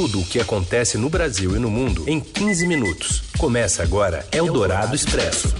tudo o que acontece no Brasil e no mundo em 15 minutos. Começa agora Eldorado Expresso.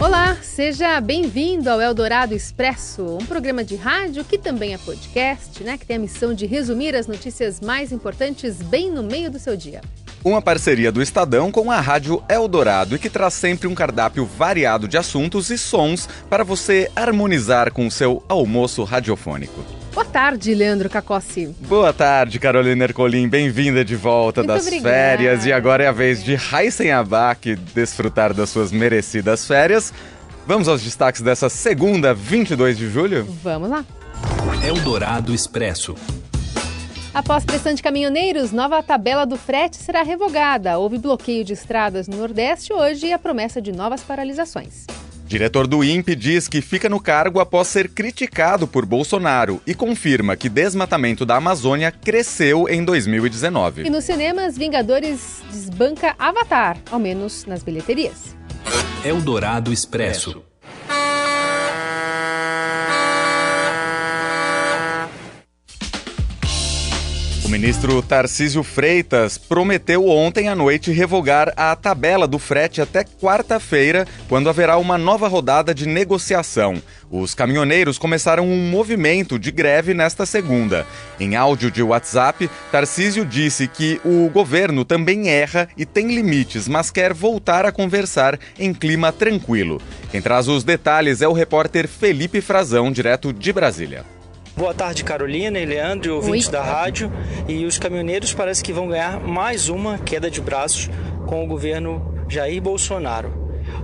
Olá, seja bem-vindo ao Eldorado Expresso, um programa de rádio que também é podcast, né? Que tem a missão de resumir as notícias mais importantes bem no meio do seu dia. Uma parceria do Estadão com a Rádio Eldorado e que traz sempre um cardápio variado de assuntos e sons para você harmonizar com o seu almoço radiofônico. Boa tarde, Leandro Cacossi. Boa tarde, Carolina Ercolim. Bem-vinda de volta Muito das obrigada. férias. E agora é a vez de Raíssen Abac desfrutar das suas merecidas férias. Vamos aos destaques dessa segunda, 22 de julho? Vamos lá. Eldorado Expresso. Após pressão de caminhoneiros, nova tabela do frete será revogada. Houve bloqueio de estradas no Nordeste hoje e a promessa de novas paralisações. Diretor do INPE diz que fica no cargo após ser criticado por Bolsonaro e confirma que desmatamento da Amazônia cresceu em 2019. E nos cinemas, Vingadores desbanca Avatar, ao menos nas bilheterias. Eldorado Expresso. Ministro Tarcísio Freitas prometeu ontem à noite revogar a tabela do frete até quarta-feira, quando haverá uma nova rodada de negociação. Os caminhoneiros começaram um movimento de greve nesta segunda. Em áudio de WhatsApp, Tarcísio disse que o governo também erra e tem limites, mas quer voltar a conversar em clima tranquilo. Quem traz os detalhes é o repórter Felipe Frazão, direto de Brasília. Boa tarde, Carolina e Leandro, e ouvintes Oi. da rádio. E os caminhoneiros parece que vão ganhar mais uma queda de braços com o governo Jair Bolsonaro.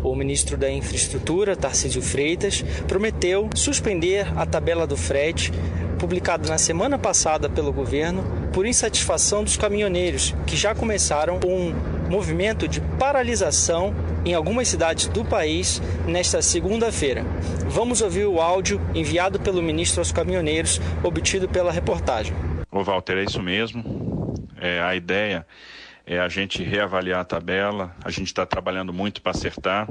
O ministro da Infraestrutura, Tarcísio Freitas, prometeu suspender a tabela do frete publicada na semana passada pelo governo por insatisfação dos caminhoneiros, que já começaram um movimento de paralisação em algumas cidades do país nesta segunda-feira. Vamos ouvir o áudio enviado pelo ministro aos caminhoneiros, obtido pela reportagem. Ô Walter, é isso mesmo. É, a ideia é a gente reavaliar a tabela. A gente está trabalhando muito para acertar,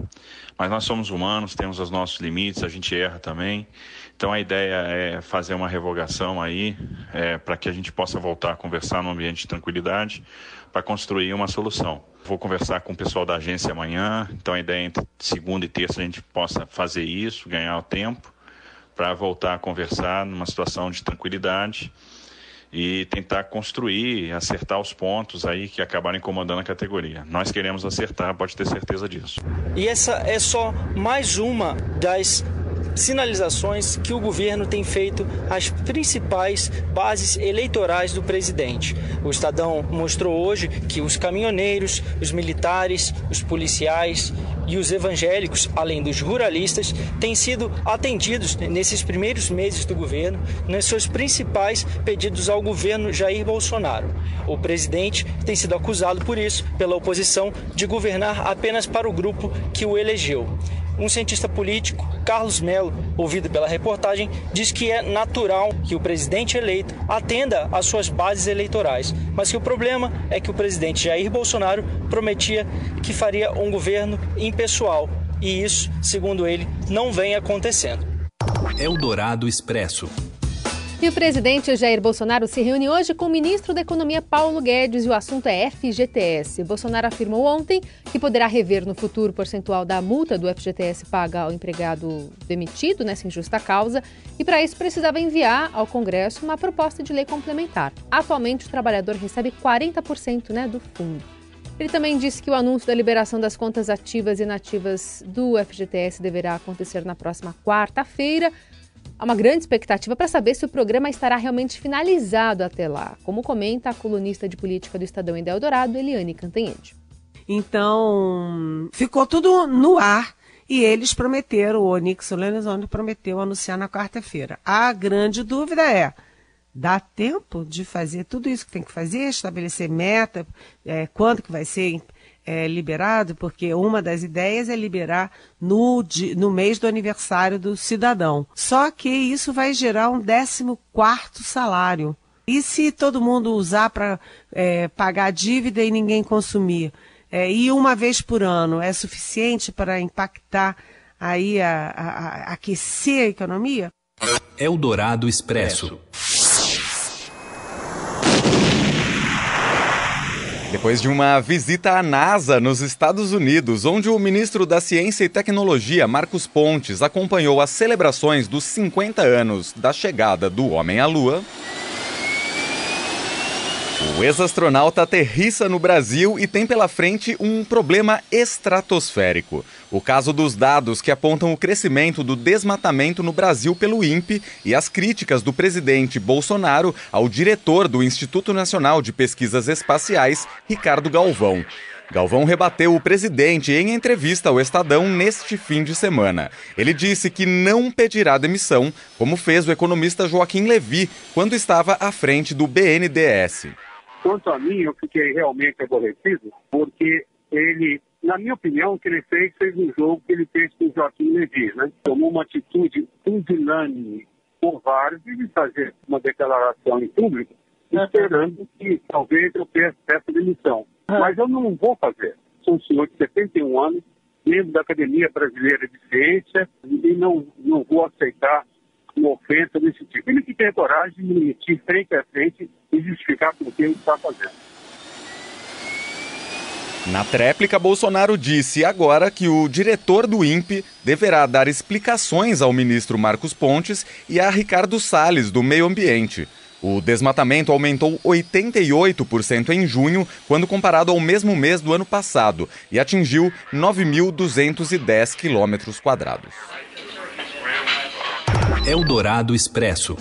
mas nós somos humanos, temos os nossos limites, a gente erra também. Então a ideia é fazer uma revogação aí é, para que a gente possa voltar a conversar num ambiente de tranquilidade para construir uma solução. Vou conversar com o pessoal da agência amanhã, então a ideia é entre segunda e terça a gente possa fazer isso, ganhar o tempo para voltar a conversar numa situação de tranquilidade e tentar construir, acertar os pontos aí que acabaram incomodando a categoria. Nós queremos acertar, pode ter certeza disso. E essa é só mais uma das sinalizações que o governo tem feito às principais bases eleitorais do presidente. O Estadão mostrou hoje que os caminhoneiros, os militares, os policiais e os evangélicos, além dos ruralistas, têm sido atendidos nesses primeiros meses do governo nos seus principais pedidos ao governo Jair Bolsonaro. O presidente tem sido acusado por isso pela oposição de governar apenas para o grupo que o elegeu. Um cientista político, Carlos Melo, ouvido pela reportagem, diz que é natural que o presidente eleito atenda às suas bases eleitorais, mas que o problema é que o presidente Jair Bolsonaro prometia que faria um governo impessoal, e isso, segundo ele, não vem acontecendo. Eldorado Expresso. E o presidente Jair Bolsonaro se reúne hoje com o ministro da Economia Paulo Guedes e o assunto é FGTS. Bolsonaro afirmou ontem que poderá rever no futuro o percentual da multa do FGTS paga ao empregado demitido nessa injusta causa e para isso precisava enviar ao Congresso uma proposta de lei complementar. Atualmente o trabalhador recebe 40% né, do fundo. Ele também disse que o anúncio da liberação das contas ativas e inativas do FGTS deverá acontecer na próxima quarta-feira. Há uma grande expectativa para saber se o programa estará realmente finalizado até lá, como comenta a colunista de política do Estadão em Eldorado, Eliane Cantanhede. Então, ficou tudo no ar e eles prometeram, o Onix Lorenzoni prometeu anunciar na quarta-feira. A grande dúvida é, dá tempo de fazer tudo isso que tem que fazer, estabelecer meta, é, quando que vai ser é, liberado, porque uma das ideias é liberar no, no mês do aniversário do cidadão. Só que isso vai gerar um 14 quarto salário. E se todo mundo usar para pagar a dívida e ninguém consumir? É, e uma vez por ano é suficiente para impactar aí a, a- a- aquecer a economia? Eldorado Expresso. Depois de uma visita à NASA nos Estados Unidos, onde o ministro da Ciência e Tecnologia, Marcos Pontes, acompanhou as celebrações dos 50 anos da chegada do homem à Lua. O ex-astronauta aterrissa no Brasil e tem pela frente um problema estratosférico. O caso dos dados que apontam o crescimento do desmatamento no Brasil pelo INPE e as críticas do presidente Bolsonaro ao diretor do Instituto Nacional de Pesquisas Espaciais, Ricardo Galvão. Galvão rebateu o presidente em entrevista ao Estadão neste fim de semana. Ele disse que não pedirá demissão, como fez o economista Joaquim Levi quando estava à frente do BNDES. Quanto a mim, eu fiquei realmente aborrecido, porque ele, na minha opinião, o que ele fez, fez um jogo que ele fez com o Joaquim Levi, né? Tomou uma atitude pusilânime, covarde, de fazer uma declaração em público, esperando que talvez eu peça demissão. Mas eu não vou fazer. Sou um senhor de 71 anos, membro da Academia Brasileira de Ciência, e não, não vou aceitar uma ofensa desse tipo. Ele que tem coragem de me mentir frente a frente e justificar por que ele está fazendo. Na tréplica, Bolsonaro disse agora que o diretor do INPE deverá dar explicações ao ministro Marcos Pontes e a Ricardo Salles, do Meio Ambiente. O desmatamento aumentou 88% em junho, quando comparado ao mesmo mês do ano passado, e atingiu 9.210 quilômetros quadrados. Eldorado Expresso.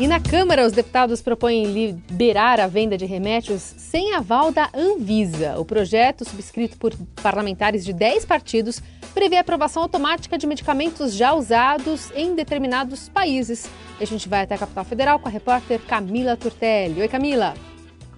E na Câmara, os deputados propõem liberar a venda de remédios sem aval da Anvisa. O projeto, subscrito por parlamentares de 10 partidos, prevê a aprovação automática de medicamentos já usados em determinados países. E a gente vai até a capital federal com a repórter Camila Turtelli. Oi, Camila.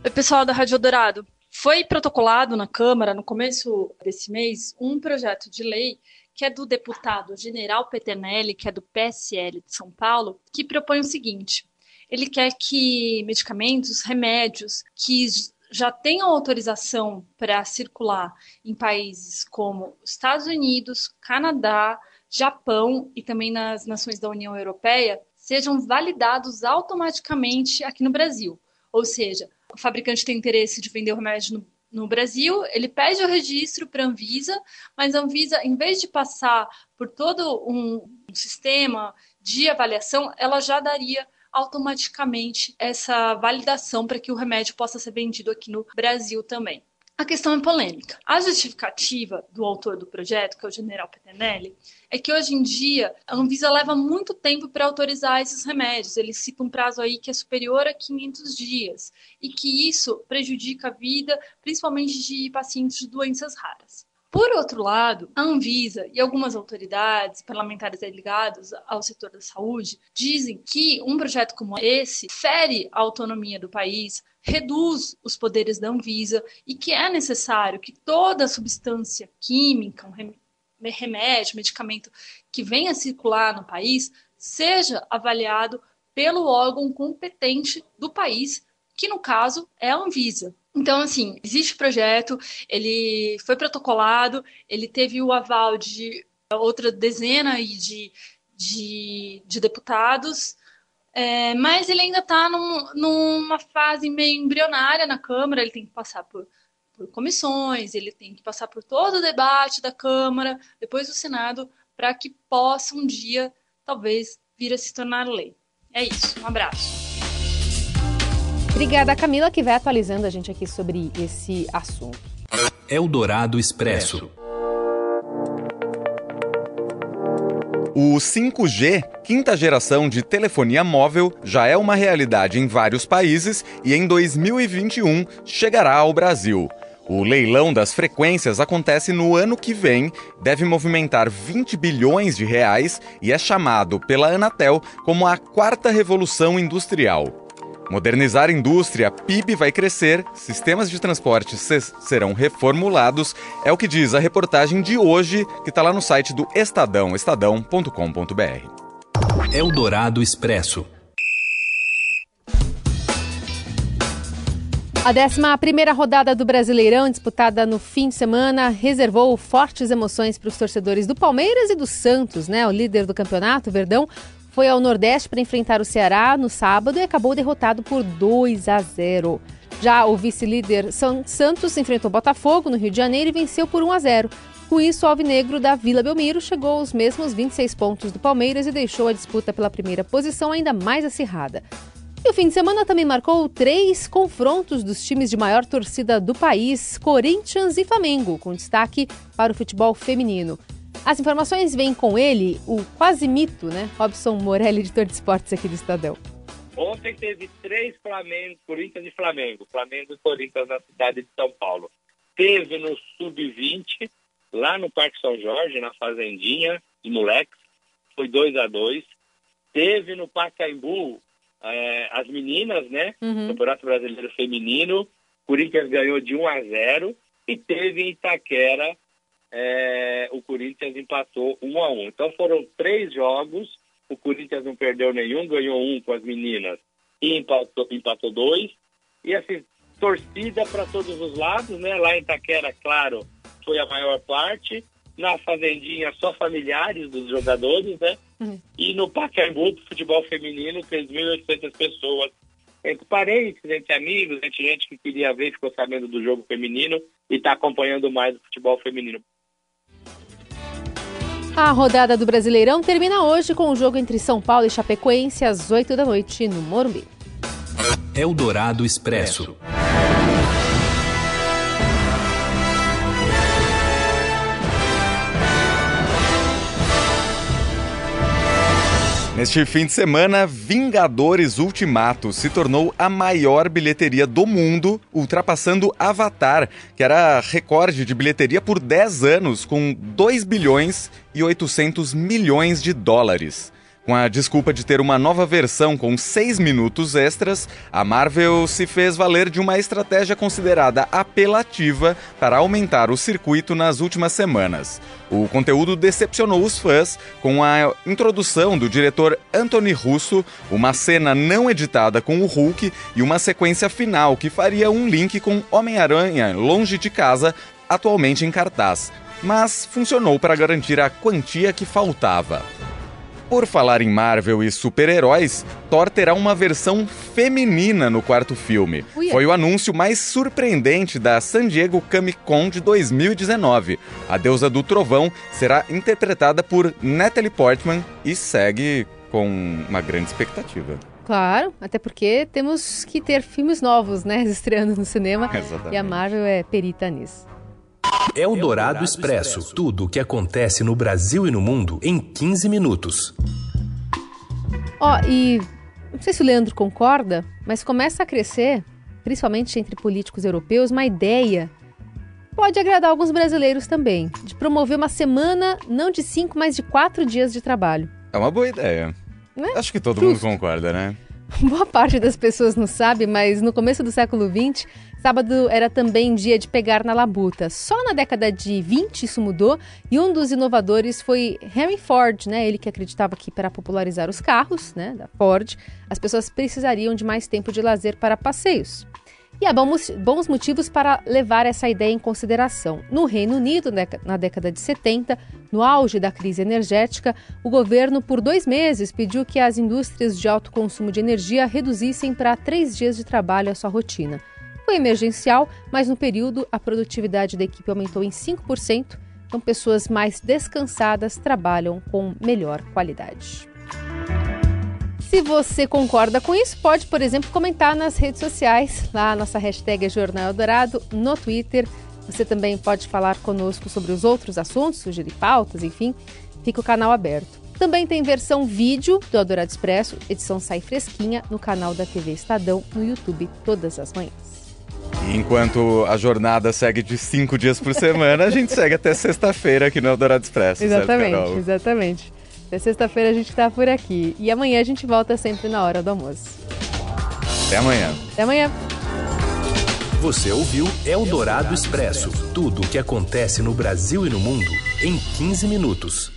Oi, pessoal da Rádio Dourado. Foi protocolado na Câmara, no começo desse mês, um projeto de lei que é do deputado General Peternelli, que é do PSL de São Paulo, que propõe o seguinte: ele quer que medicamentos, remédios que já tenham autorização para circular em países como Estados Unidos, Canadá, Japão e também nas nações da União Europeia sejam validados automaticamente aqui no Brasil. Ou seja, o fabricante tem interesse de vender o remédio no, no Brasil, ele pede o registro para a Anvisa, mas a Anvisa, em vez de passar por todo um sistema de avaliação, ela já daria automaticamente essa validação para que o remédio possa ser vendido aqui no Brasil também. A questão é polêmica. A justificativa do autor do projeto, que é o general Peternelli, é que hoje em dia a Anvisa leva muito tempo para autorizar esses remédios. Ele cita um prazo aí que é superior a 500 dias e que isso prejudica a vida, principalmente de pacientes de doenças raras. Por outro lado, a Anvisa e algumas autoridades parlamentares ligadas ao setor da saúde dizem que um projeto como esse fere a autonomia do país, reduz os poderes da Anvisa e que é necessário que toda substância química, um remédio, medicamento que venha circular no país seja avaliado pelo órgão competente do país, que no caso é a Anvisa. Então, assim, existe o projeto, ele foi protocolado, ele teve o aval de outra dezena de, de, de deputados, é, mas ele ainda está num, numa fase meio embrionária na Câmara, ele tem que passar por, por comissões, ele tem que passar por todo o debate da Câmara, depois do Senado, para que possa um dia, talvez, vir a se tornar lei. É isso, um abraço. Obrigada, Camila, que vai atualizando a gente aqui sobre esse assunto. Eldorado Expresso. O 5G, quinta geração de telefonia móvel, já é uma realidade em vários países e em 2021 chegará ao Brasil. O leilão das frequências acontece no ano que vem, deve movimentar 20 bilhões de reais e é chamado pela Anatel como a quarta revolução industrial. Modernizar a indústria, PIB vai crescer, sistemas de transporte serão reformulados, é o que diz a reportagem de hoje, que está lá no site do Estadão, estadão.com.br. Eldorado Expresso. A 11 rodada do Brasileirão, disputada no fim de semana, reservou fortes emoções para os torcedores do Palmeiras e do Santos, né? O líder do campeonato, Verdão, foi ao Nordeste para enfrentar o Ceará no sábado e acabou derrotado por 2 a 0. Já o vice-líder Santos enfrentou Botafogo no Rio de Janeiro e venceu por 1 a 0. Com isso, o Alvinegro da Vila Belmiro chegou aos mesmos 26 pontos do Palmeiras e deixou a disputa pela primeira posição ainda mais acirrada. E o fim de semana também marcou três confrontos dos times de maior torcida do país, Corinthians e Flamengo, com destaque para o futebol feminino. As informações vêm com ele, o quase mito, né? Robson Morelli, editor de esportes aqui do Estadão. Ontem teve três Flamengo, Corinthians e Flamengo. Flamengo e Corinthians na cidade de São Paulo. Teve no Sub-20, lá no Parque São Jorge, na Fazendinha, de moleques. Foi 2 a 2 Teve no Pacaembu, é, as meninas, né? Uhum. Campeonato Brasileiro Feminino. Corinthians ganhou de 1 a 0 e teve em Itaquera é, o Corinthians empatou 1 a 1. Então foram três jogos, o Corinthians não perdeu nenhum, ganhou um com as meninas e empatou, empatou dois. E assim, torcida para todos os lados, né? Lá em Itaquera, claro, foi a maior parte. Na Fazendinha, só familiares dos jogadores, né? Uhum. E no Pacaembu, futebol feminino, 3.800 pessoas entre parentes, entre amigos, entre gente que queria ver, ficou sabendo do jogo feminino e está acompanhando mais o futebol feminino. A rodada do Brasileirão termina hoje com o jogo entre São Paulo e Chapecoense às 8 da noite no Morumbi. Eldorado Expresso. Neste fim de semana, Vingadores Ultimato se tornou a maior bilheteria do mundo, ultrapassando Avatar, que era recorde de bilheteria por 10 anos, com 2 bilhões e 800 milhões de dólares. Com a desculpa de ter uma nova versão com seis minutos extras, a Marvel se fez valer de uma estratégia considerada apelativa para aumentar o circuito nas últimas semanas. O conteúdo decepcionou os fãs com a introdução do diretor Anthony Russo, uma cena não editada com o Hulk e uma sequência final que faria um link com Homem-Aranha longe de casa, atualmente em cartaz. Mas funcionou para garantir a quantia que faltava. Por falar em Marvel e super-heróis, Thor terá uma versão feminina no quarto filme. Foi o anúncio mais surpreendente da San Diego Comic Con de 2019. A deusa do trovão será interpretada por Natalie Portman e segue com uma grande expectativa. Claro, até porque temos que ter filmes novos, né, estreando no cinema. Exatamente. E a Marvel é perita nisso. É o Dourado Expresso. Tudo o que acontece no Brasil e no mundo em 15 minutos. Ó, oh, e não sei se o Leandro concorda, mas começa a crescer, principalmente entre políticos europeus, uma ideia pode agradar alguns brasileiros também, de promover uma semana não de cinco, mas de quatro dias de trabalho. É uma boa ideia. Né? Acho que todo Justo. mundo concorda, né? Boa parte das pessoas não sabe, mas no começo do século XX, sábado era também dia de pegar na labuta. Só na década de 20 isso mudou e um dos inovadores foi Henry Ford, né? Ele que acreditava que para popularizar os carros, né, da Ford, as pessoas precisariam de mais tempo de lazer para passeios. E há bons motivos para levar essa ideia em consideração. No Reino Unido, na década de 70, no auge da crise energética, o governo, por dois meses, pediu que as indústrias de alto consumo de energia reduzissem para três dias de trabalho a sua rotina. Foi emergencial, mas no período a produtividade da equipe aumentou em 5%, então pessoas mais descansadas trabalham com melhor qualidade. Se você concorda com isso, pode, por exemplo, comentar nas redes sociais. Lá a nossa hashtag é Jornal Eldorado, no Twitter. Você também pode falar conosco sobre os outros assuntos, sugerir pautas, enfim. Fica o canal aberto. Também tem versão vídeo do Eldorado Expresso, edição sai fresquinha no canal da TV Estadão no YouTube todas as manhãs. Enquanto a jornada segue de cinco dias por semana, a gente segue até sexta-feira aqui no Eldorado Expresso. Exatamente, certo, exatamente. Até sexta-feira a gente está por aqui. E amanhã a gente volta sempre na hora do almoço. Até amanhã. Até amanhã. Você ouviu Eldorado Expresso tudo o que acontece no Brasil e no mundo em 15 minutos.